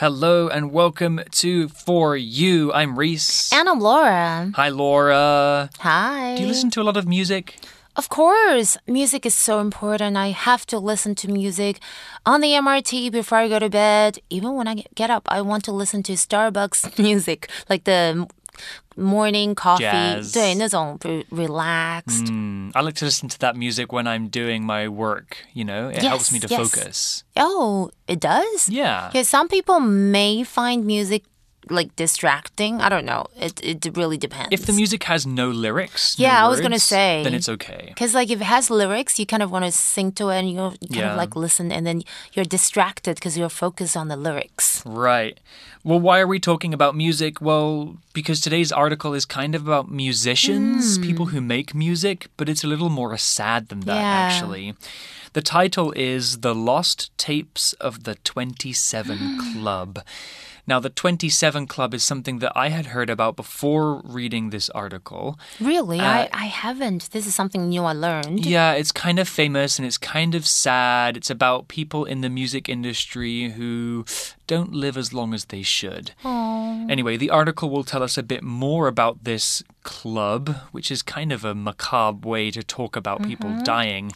Hello and welcome to For You. I'm Reese. And I'm Laura. Hi, Laura. Hi. Do you listen to a lot of music? Of course, music is so important. I have to listen to music on the MRT before I go to bed. Even when I get up, I want to listen to Starbucks music, like the morning coffee. Jazz. 对，那种 re- relaxed. Mm, I like to listen to that music when I'm doing my work, you know? It helps Yes, me to yes. focus. Oh, it does? Yeah. Yeah, some people may find music like distracting. I don't know. It it really depends. If the music has no lyrics, no Yeah, I was gonna say. then it's okay. Because like if it has lyrics, you kind of want to sing to it, and you kind Yeah. of like listen, and then you're distracted because you're focused on the lyrics. Right. Well, why are we talking about music? Well, because today's article is kind of about musicians, Hmm. people who make music, but it's a little more sad than that, Yeah. actually. The title is The Lost Tapes of the 27 Club. Now, the 27 Club is something that I had heard about before reading this article. Really, uh, I I haven't. This is something new I learned. Yeah, it's kind of famous and it's kind of sad. It's about people in the music industry who don't live as long as they should. Anyway, the article will tell us a bit more about this club, which is kind of a macabre way to talk about people mm-hmm. dying.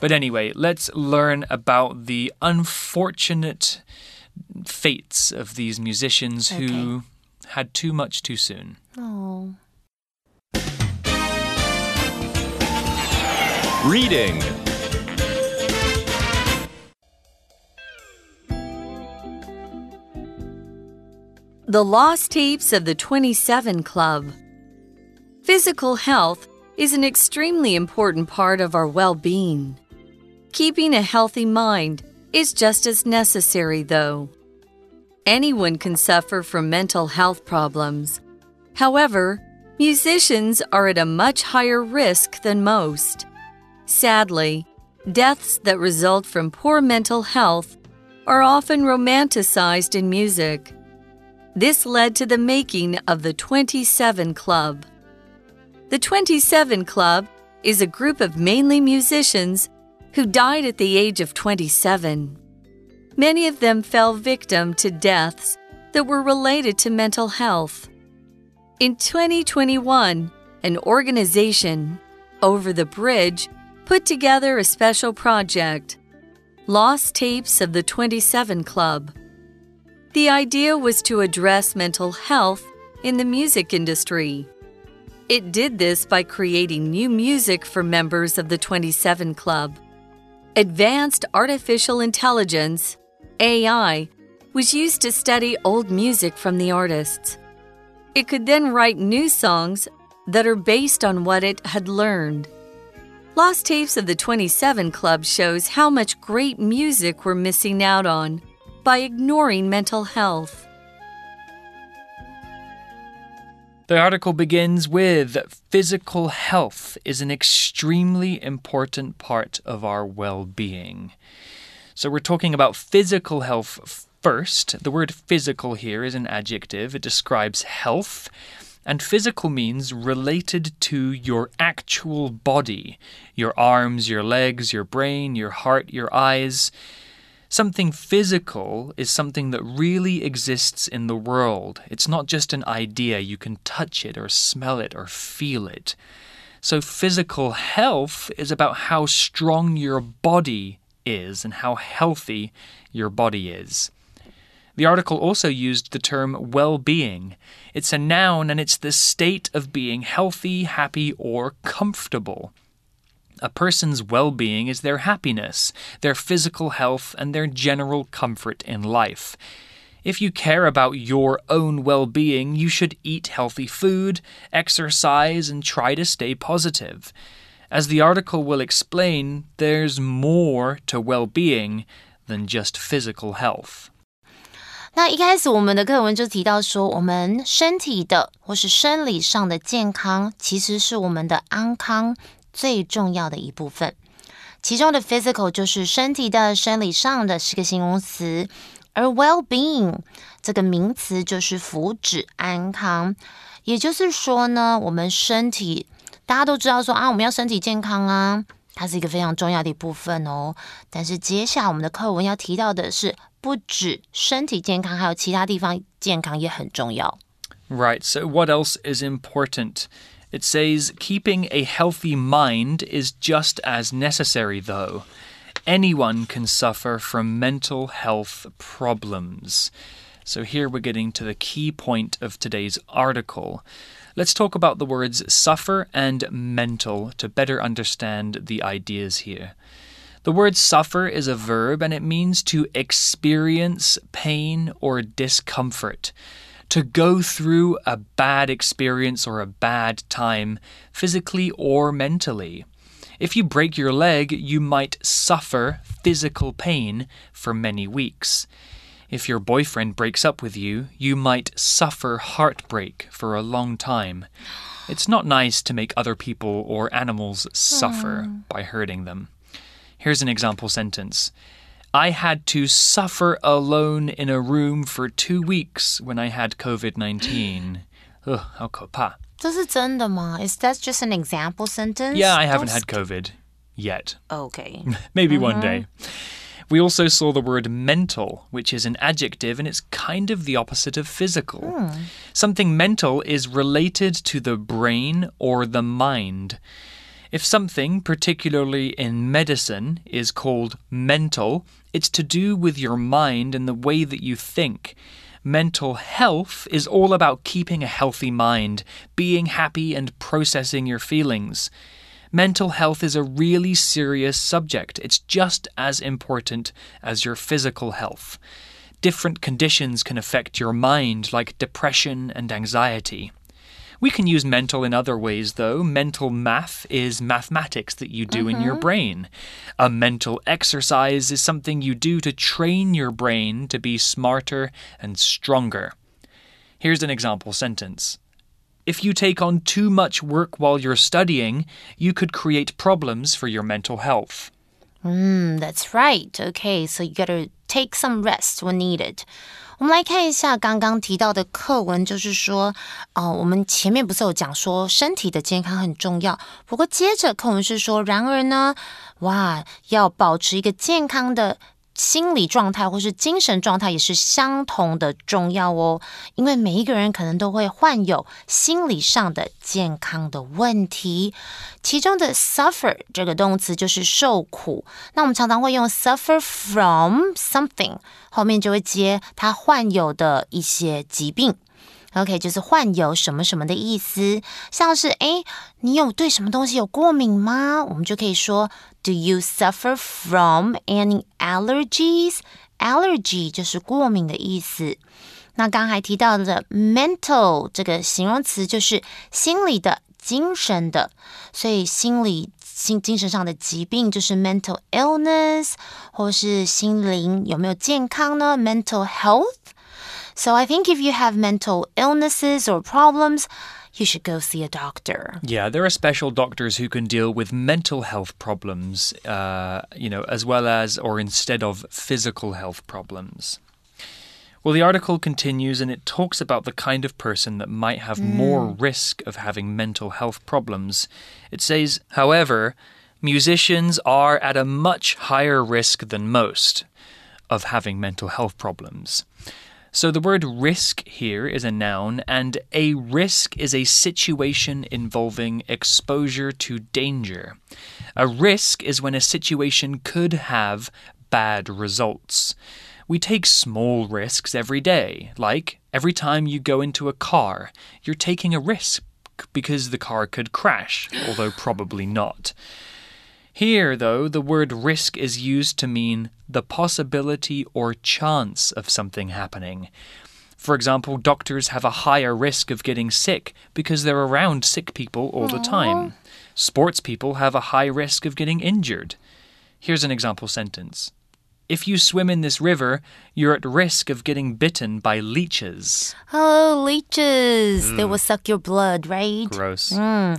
But anyway, let's learn about the unfortunate fates of these musicians who had too much too soon. Oh. Reading. The Lost Tapes of the 27 Club. Physical health is an extremely important part of our well being. Keeping a healthy mind is just as necessary, though. Anyone can suffer from mental health problems. However, musicians are at a much higher risk than most. Sadly, deaths that result from poor mental health are often romanticized in music. This led to the making of the 27 Club. The 27 Club is a group of mainly musicians who died at the age of 27. Many of them fell victim to deaths that were related to mental health. In 2021, an organization, Over the Bridge, put together a special project, Lost Tapes of the 27 Club. The idea was to address mental health in the music industry. It did this by creating new music for members of the 27 Club. Advanced Artificial Intelligence, AI, was used to study old music from the artists. It could then write new songs that are based on what it had learned. Lost Tapes of the 27 Club shows how much great music we're missing out on by ignoring mental health. The article begins with Physical health is an extremely important part of our well being. So, we're talking about physical health first. The word physical here is an adjective, it describes health. And physical means related to your actual body your arms, your legs, your brain, your heart, your eyes. Something physical is something that really exists in the world. It's not just an idea. You can touch it or smell it or feel it. So, physical health is about how strong your body is and how healthy your body is. The article also used the term well being. It's a noun and it's the state of being healthy, happy, or comfortable. A person's well being is their happiness, their physical health, and their general comfort in life. If you care about your own well being, you should eat healthy food, exercise, and try to stay positive. As the article will explain, there's more to well being than just physical health. 那一开始我们的课文就提到说，我们身体的或是生理上的健康，其实是我们的安康 最重要的一部分。其中的 physical 就是身体的、生理上的，是个形容词，而 well-being 这个名词就是福祉、安康。也就是说呢，我们身体大家都知道说啊，我们要身体健康啊，它是一个非常重要的一部分哦。但是接下来我们的课文要提到的是不止身体健康，还有其他地方健康也很重要。Right, so what else is important? It says keeping a healthy mind is just as necessary, though. Anyone can suffer from mental health problems. So here we're getting to the key point of today's article. Let's talk about the words suffer and mental to better understand the ideas here. The word suffer is a verb and it means to experience pain or discomfort to go through a bad experience or a bad time, physically or mentally. If you break your leg, you might suffer physical pain for many weeks. If your boyfriend breaks up with you, you might suffer heartbreak for a long time. It's not nice to make other people or animals suffer hmm. by hurting them. Here's an example sentence. I had to suffer alone in a room for two weeks when I had COVID 19. Ugh, 好可怕.这是真的吗？Is that just an example sentence? Yeah, I haven't Don't had COVID yet. Okay. Maybe one day. We also saw the word mental, which is an adjective and it's kind of the opposite of physical. Something mental is related to the brain or the mind. If something, particularly in medicine, is called mental, it's to do with your mind and the way that you think. Mental health is all about keeping a healthy mind, being happy, and processing your feelings. Mental health is a really serious subject. It's just as important as your physical health. Different conditions can affect your mind, like depression and anxiety. We can use mental in other ways, though. Mental math is mathematics that you do in your brain. A mental exercise is something you do to train your brain to be smarter and stronger. Here's an example sentence. If you take on too much work while you're studying, you could create problems for your mental health. Mm, that's right. Okay, so you gotta take some rest when needed. 我们来看一下刚刚提到的课文，就是说，哦、我们前面不是有讲说身体的健康很重要，不过接着课文是说，然而呢，哇，要保持一个健康的。心理状态或是精神状态也是相同的重要哦，因为每一个人可能都会患有心理上的健康的问题。其中的 suffer 这个动词就是受苦，那我们常常会用 suffer from something，后面就会接他患有的一些疾病。OK，就是患有什么什么的意思，像是诶，你有对什么东西有过敏吗？我们就可以说 Do you suffer from any allergies? Allergy 就是过敏的意思。那刚才提到的 mental 这个形容词就是心理的、精神的，所以心理心精神上的疾病就是 mental illness，或是心灵有没有健康呢？mental health。So I think if you have mental illnesses or problems, you should go see a doctor. Yeah, there are special doctors who can deal with mental health problems, uh, you know, as well as or instead of physical health problems. Well, the article continues and it talks about the kind of person that might have more risk of having mental health problems. It says, however, musicians are at a much higher risk than most of having mental health problems. So the word risk here is a noun, and a risk is a situation involving exposure to danger. A risk is when a situation could have bad results. We take small risks every day, like every time you go into a car, you're taking a risk because the car could crash, although probably not. Here, though, the word risk is used to mean the possibility or chance of something happening. For example, doctors have a higher risk of getting sick because they're around sick people all the time. Sports people have a high risk of getting injured. Here's an example sentence If you swim in this river, you're at risk of getting bitten by leeches. Oh, leeches. They mm. will suck your blood, right? Gross. Mm.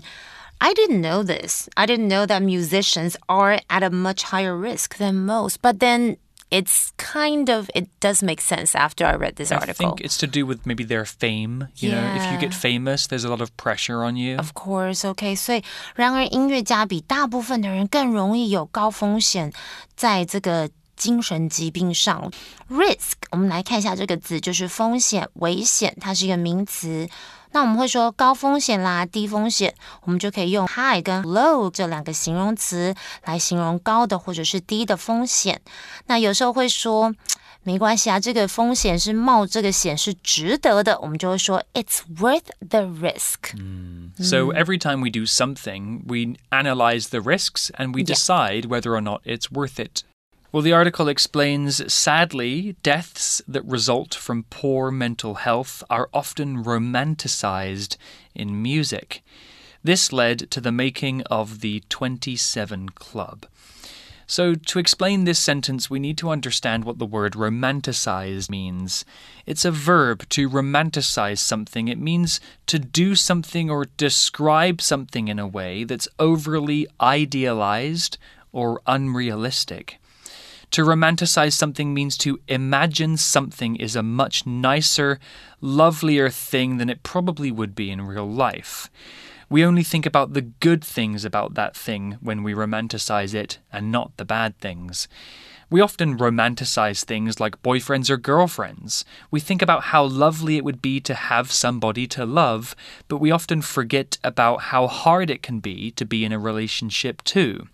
I didn't know this. I didn't know that musicians are at a much higher risk than most. But then it's kind of, it does make sense after I read this I article. think it's to do with maybe their fame. You know, if you get Yeah. famous, there's a lot of pressure on you. Of course, OK。所以，然而音乐家比大部分的人更容易有高风险，在这个 精神疾病上。risk，我们来看一下这个字，就是风险、危险，它是一个名词。 那我们会说高风险啦，低风险，我们就可以用 high 跟 low 这两个形容词来形容高的或者是低的风险。那有时候会说没关系啊，这个风险是冒这个险是值得的，我们就会说 it's worth the risk。So every time we do something, we analyze the risks and we Yeah. decide whether or not it's worth it. Well, the article explains sadly, deaths that result from poor mental health are often romanticized in music. This led to the making of the 27 Club. So, to explain this sentence, we need to understand what the word romanticize means. It's a verb to romanticize something. It means to do something or describe something in a way that's overly idealized or unrealistic. To romanticize something means to imagine something is a much nicer, lovelier thing than it probably would be in real life. We only think about the good things about that thing when we romanticize it and not the bad things. We often romanticize things like boyfriends or girlfriends. We think about how lovely it would be to have somebody to love, but we often forget about how hard it can be to be in a relationship too.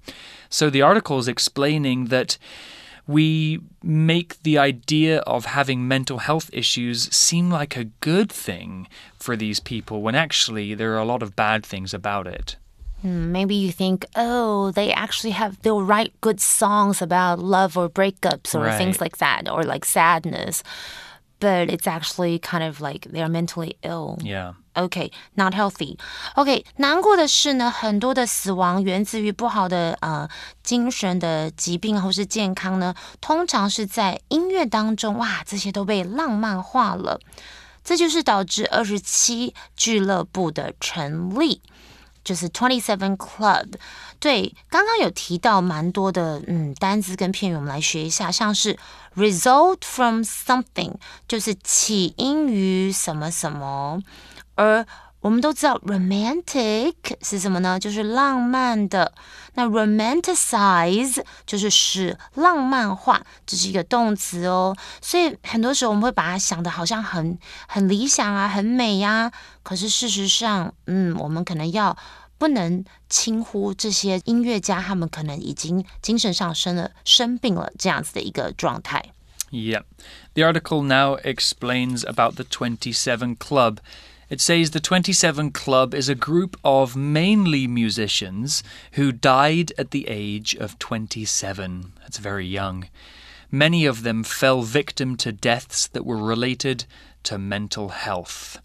So the article is explaining that we make the idea of having mental health issues seem like a good thing for these people when actually there are a lot of bad things about it. Hmm, maybe you think, oh, they actually have, they'll write good songs about love or breakups or things like that, or like sadness. But it's actually kind of like they're mentally ill. Yeah. OK, not healthy. OK，难过的是呢，很多的死亡源自于不好的呃精神的疾病或是健康呢，通常是在音乐当中，哇，这些都被浪漫化了，这就是导致二十七俱乐部的成立。就是 Twenty Seven Club，对，刚刚有提到蛮多的嗯单词跟片语，我们来学一下，像是 result from something，就是起因于什么什么，而我们都知道 romantic 是什么呢？就是浪漫的。那 romanticize 就是使浪漫化，这是一个动词哦。所以很多时候我们会把它想的好像很很理想啊，很美呀、可是事实上，嗯，我们可能要不能轻忽这些音乐家，他们可能已经精神上生了生病了这样子的一个状态。 Yeah. The article now explains about the 27 Club. It says the 27 Club is a group of mainly musicians who died at the age of 27. That's very young. Many of them fell victim to deaths that were related to mental health.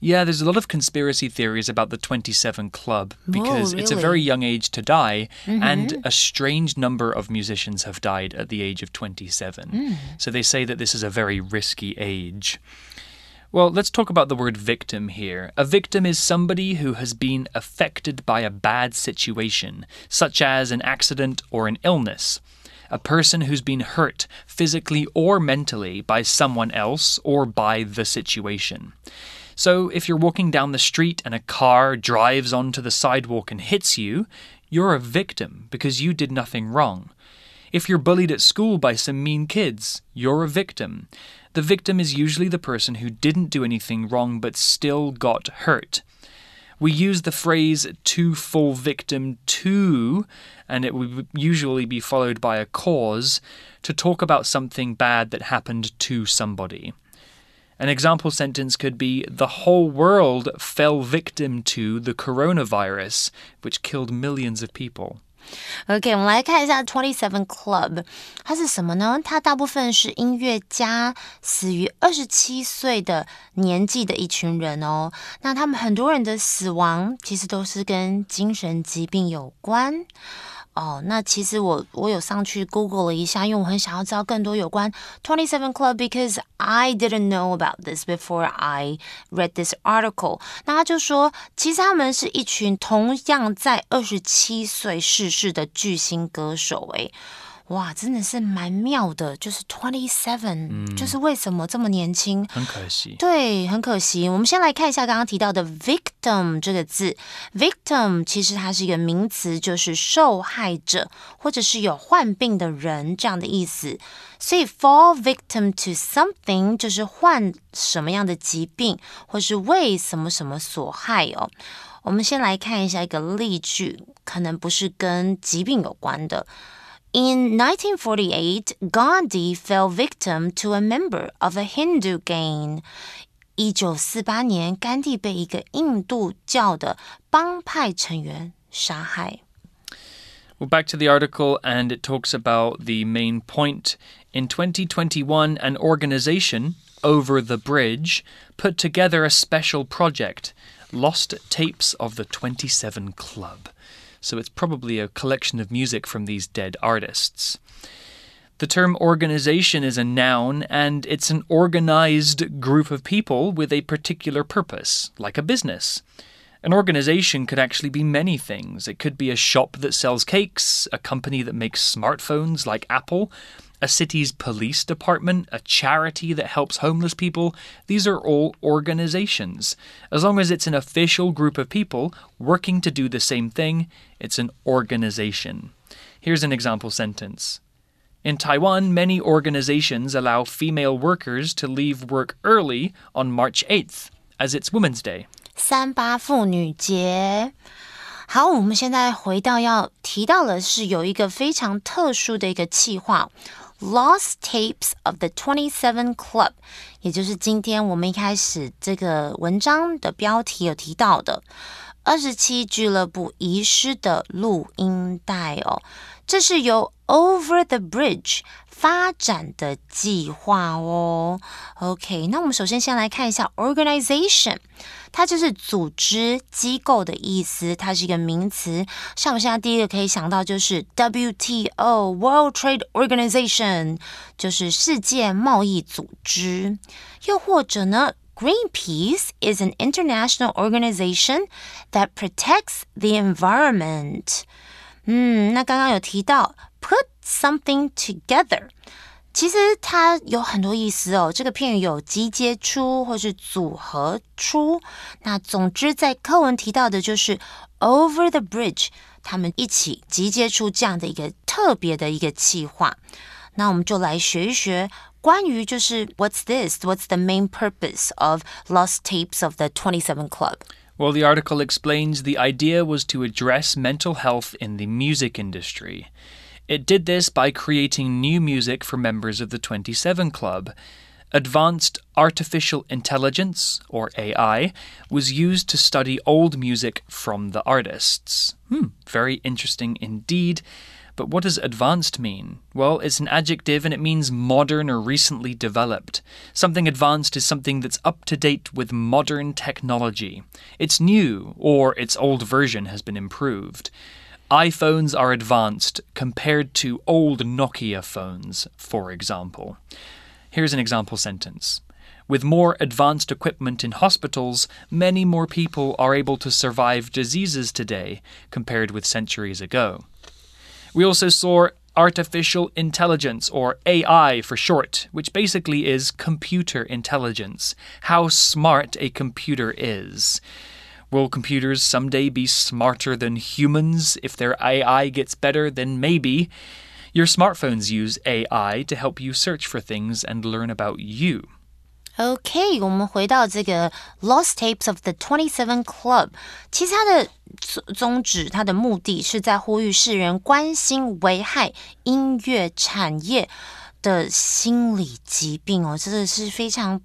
Yeah, there's a lot of conspiracy theories about the 27 Club because it's a very young age to die, mm-hmm. and a strange number of musicians have died at the age of 27. Mm. So they say that this is a very risky age. Well, let's talk about the word victim here. A victim is somebody who has been affected by a bad situation, such as an accident or an illness. A person who's been hurt physically or mentally by someone else or by the situation. So, if you're walking down the street and a car drives onto the sidewalk and hits you, you're a victim because you did nothing wrong. If you're bullied at school by some mean kids, you're a victim. The victim is usually the person who didn't do anything wrong but still got hurt. We use the phrase to fall victim to, and it would usually be followed by a cause, to talk about something bad that happened to somebody. An example sentence could be The whole world fell victim to the coronavirus, which killed millions of people. OK，我们来看一下 Twenty Seven Club，它是什么呢？它大部分是音乐家，死于二十七岁的年纪的一群人哦。那他们很多人的死亡其实都是跟精神疾病有关。哦，那其实我我有上去 Google 了一下，因为我很想要知道更多有关 Twenty Seven Club because I didn't know about this before I read this article。那他就说，其实他们是一群同样在二十七岁逝世的巨星歌手。诶，哇，真的是蛮妙的，就是 Twenty Seven，、就是为什么这么年轻？很可惜。对，很可惜。我们先来看一下刚刚提到的 victim。victim 这个字，victim 其实它是一个名词，就是受害者或者是有患病的人这样的意思。所以 fall victim to something 就是患什么样的疾病，或是为什么什么所害哦。我们先来看一下一个例句，可能不是跟疾病有关的。In 1948, Gandhi fell victim to a member of a Hindu gang. 一九四八年，甘地被一个印度教的帮派成员杀害。Well, back to the article, and it talks about the main point. In 2021, an organization, Over the Bridge, put together a special project Lost Tapes of the 27 Club so it's probably a collection of music from these dead artists. The term organization is a noun, and it's an organized group of people with a particular purpose, like a business. An organization could actually be many things. It could be a shop that sells cakes, a company that makes smartphones like Apple, a city's police department, a charity that helps homeless people. These are all organizations. As long as it's an official group of people working to do the same thing, it's an organization. Here's an example sentence. In Taiwan, many organizations allow female workers to leave work early on March 8th, as it's Women's Day. 三八妇女节。好，我们现在回到要提到的是有一个非常特殊的一个计划 Lost Tapes of the Twenty Seven Club，也就是今天我们一开始这个文章的标题有提到的二十七俱乐部遗失的录音带哦，这是由 Over the Bridge 发展的计划哦。OK，那我们首先先来看一下 organization。它就是组织机构的意思，它是一个名词。像我们现在第一个可以想到就是 WTO World Trade Organization，就是世界贸易组织。又或者呢，Greenpeace is an international organization that protects the environment。嗯，那刚刚有提到 put something together。其实它有很多意思哦。这个片语有集结出或是组合出。那总之，在课文提到的就是 over the bridge，他们一起集结出这样的一个特别的一个计划。那我们就来学一学关于就是 what's this？What's the main purpose of lost tapes of the Twenty Seven Club？Well, the article explains the idea was to address mental health in the music industry. It did this by creating new music for members of the 27 Club. Advanced Artificial Intelligence, or AI, was used to study old music from the artists. Hmm, very interesting indeed. But what does advanced mean? Well, it's an adjective and it means modern or recently developed. Something advanced is something that's up to date with modern technology. It's new, or its old version has been improved iPhones are advanced compared to old Nokia phones, for example. Here's an example sentence. With more advanced equipment in hospitals, many more people are able to survive diseases today compared with centuries ago. We also saw artificial intelligence, or AI for short, which basically is computer intelligence, how smart a computer is. Will computers someday be smarter than humans? If their AI gets better, then maybe. Your smartphones use AI to help you search for things and learn about you. OK，我们回到这个 Lost Tapes of the Twenty Seven Club，其实它的宗旨、它的目的是在呼吁世人关心危害音乐产业的心理疾病哦，真的是非常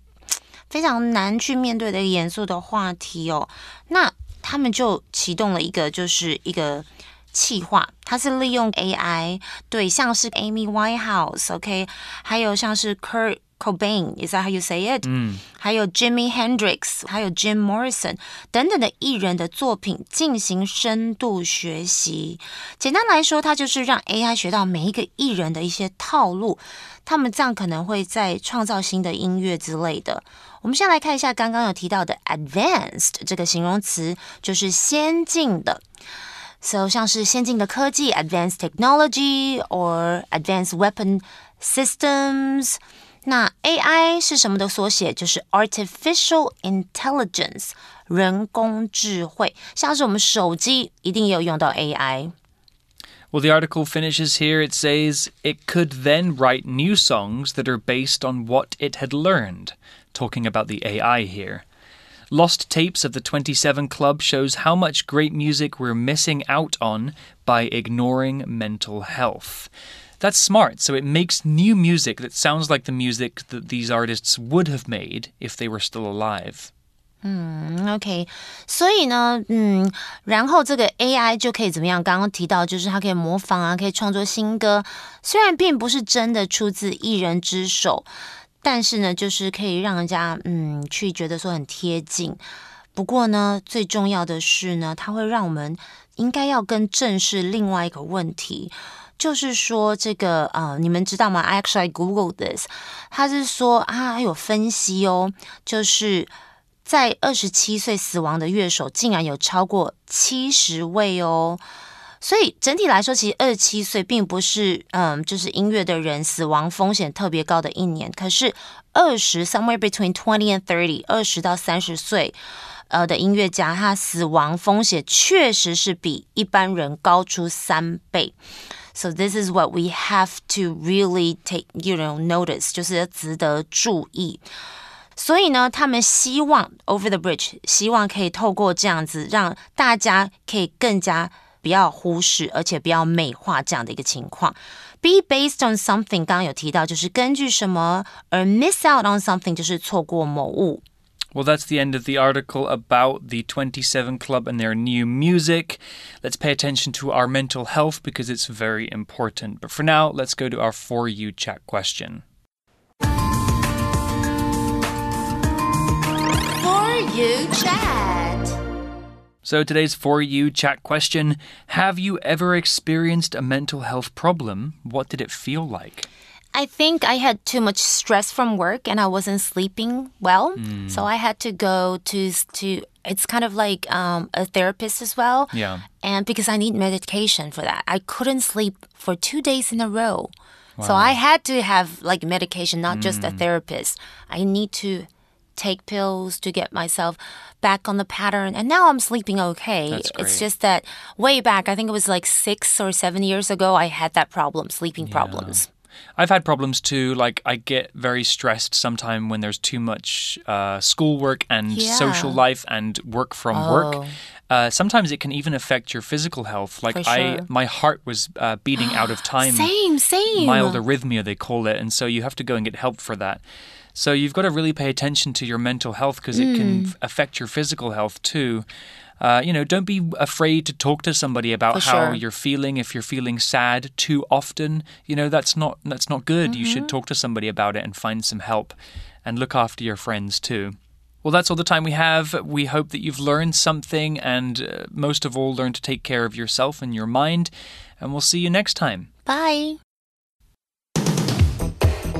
非常难去面对的严肃的话题哦。那他们就启动了一个，就是一个企划，它是利用 AI 对，像是 Amy Winehouse，OK，还有像是 Kurt。Cobain，is that how you say it？嗯，还有 Jimi Hendrix，还有 Jim Morrison 等等的艺人的作品进行深度学习。简单来说，它就是让 AI 学到每一个艺人的一些套路，他们这样可能会在创造新的音乐之类的。我们先来看一下刚刚有提到的 advanced 这个形容词，就是先进的。So 像是先进的科技 advanced technology or advanced weapon systems。 那 AI 是什么的缩写？就是 artificial intelligence，人工智慧。像是我们手机一定也有用到 AI。Well, the article finishes here. It says it could then write new songs that are based on what it had learned, talking about the AI here. Lost Tapes of the 27 Club shows how much great music we're missing out on by ignoring mental health. That's smart. So it makes new music that sounds like the music that these artists would have made if they were still alive. 嗯，OK，所以呢，嗯，然后这个 AI 就可以怎么样？刚刚提到，就是它可以模仿啊，可以创作新歌。虽然并不是真的出自一人之手， 但是呢，就是可以让人家嗯去觉得说很贴近。不过呢，最重要的是呢，它会让我们应该要更正视另外一个问题。就是说，这个呃，你们知道吗？I actually Google this，他是说啊，有分析哦，就是在二十七岁死亡的乐手，竟然有超过七十位哦。所以整体来说，其实二十七岁并不是嗯，就是音乐的人死亡风险特别高的一年。可是二十 somewhere between twenty and thirty，二十到三十岁呃的音乐家，他死亡风险确实是比一般人高出三倍。So this is what we have to really take, you know, notice，就是值得注意。所以呢，他们希望 Over the Bridge，希望可以透过这样子，让大家可以更加不要忽视，而且不要美化这样的一个情况。Be based on something，刚刚有提到，就是根据什么而 miss out on something，就是错过某物。Well, that's the end of the article about the 27 Club and their new music. Let's pay attention to our mental health because it's very important. But for now, let's go to our For You chat question. For You chat. So today's For You chat question Have you ever experienced a mental health problem? What did it feel like? I think I had too much stress from work and I wasn't sleeping well. Mm. So I had to go to to it's kind of like um, a therapist as well. Yeah. And because I need medication for that, I couldn't sleep for two days in a row. Wow. So I had to have like medication, not mm. just a mm. therapist. I need to take pills to get myself back on the pattern. And now I'm sleeping okay. It's just that way back, I think it was like six or seven years ago, I had that problem, sleeping yeah. problems. I've had problems too. Like I get very stressed sometimes when there's too much uh, schoolwork and yeah. social life and work from oh. work. Uh, sometimes it can even affect your physical health. Like sure. I, my heart was uh, beating out of time. same, same. Mild arrhythmia they call it, and so you have to go and get help for that. So you've got to really pay attention to your mental health because mm. it can mm. affect your physical health too. Uh, you know, don't be afraid to talk to somebody about For how sure. you're feeling. If you're feeling sad too often, you know that's not that's not good. Mm-hmm. You should mm-hmm. talk to somebody about it and find some help, and look after your friends too. Well, that's all the time we have. We hope that you've learned something, and uh, most of all, learn to take care of yourself and your mind. And we'll see you next time. Bye.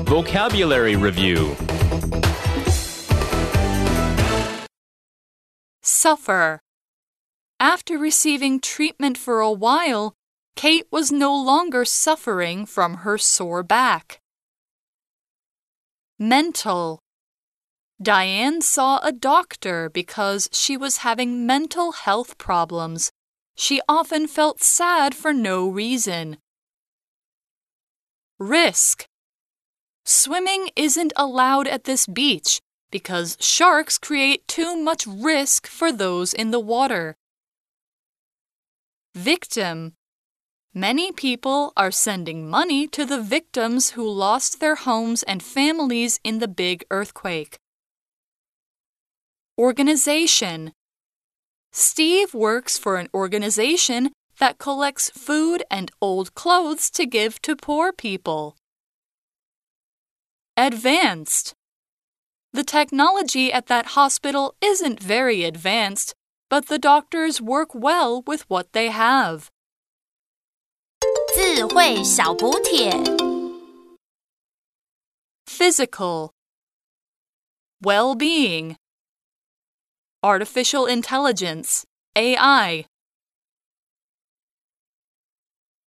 Vocabulary Review Suffer after receiving treatment for a while, Kate was no longer suffering from her sore back. Mental. Diane saw a doctor because she was having mental health problems. She often felt sad for no reason. Risk. Swimming isn't allowed at this beach because sharks create too much risk for those in the water. Victim Many people are sending money to the victims who lost their homes and families in the big earthquake. Organization Steve works for an organization that collects food and old clothes to give to poor people. Advanced The technology at that hospital isn't very advanced, but the doctors work well with what they have. Physical. Well being Artificial intelligence. AI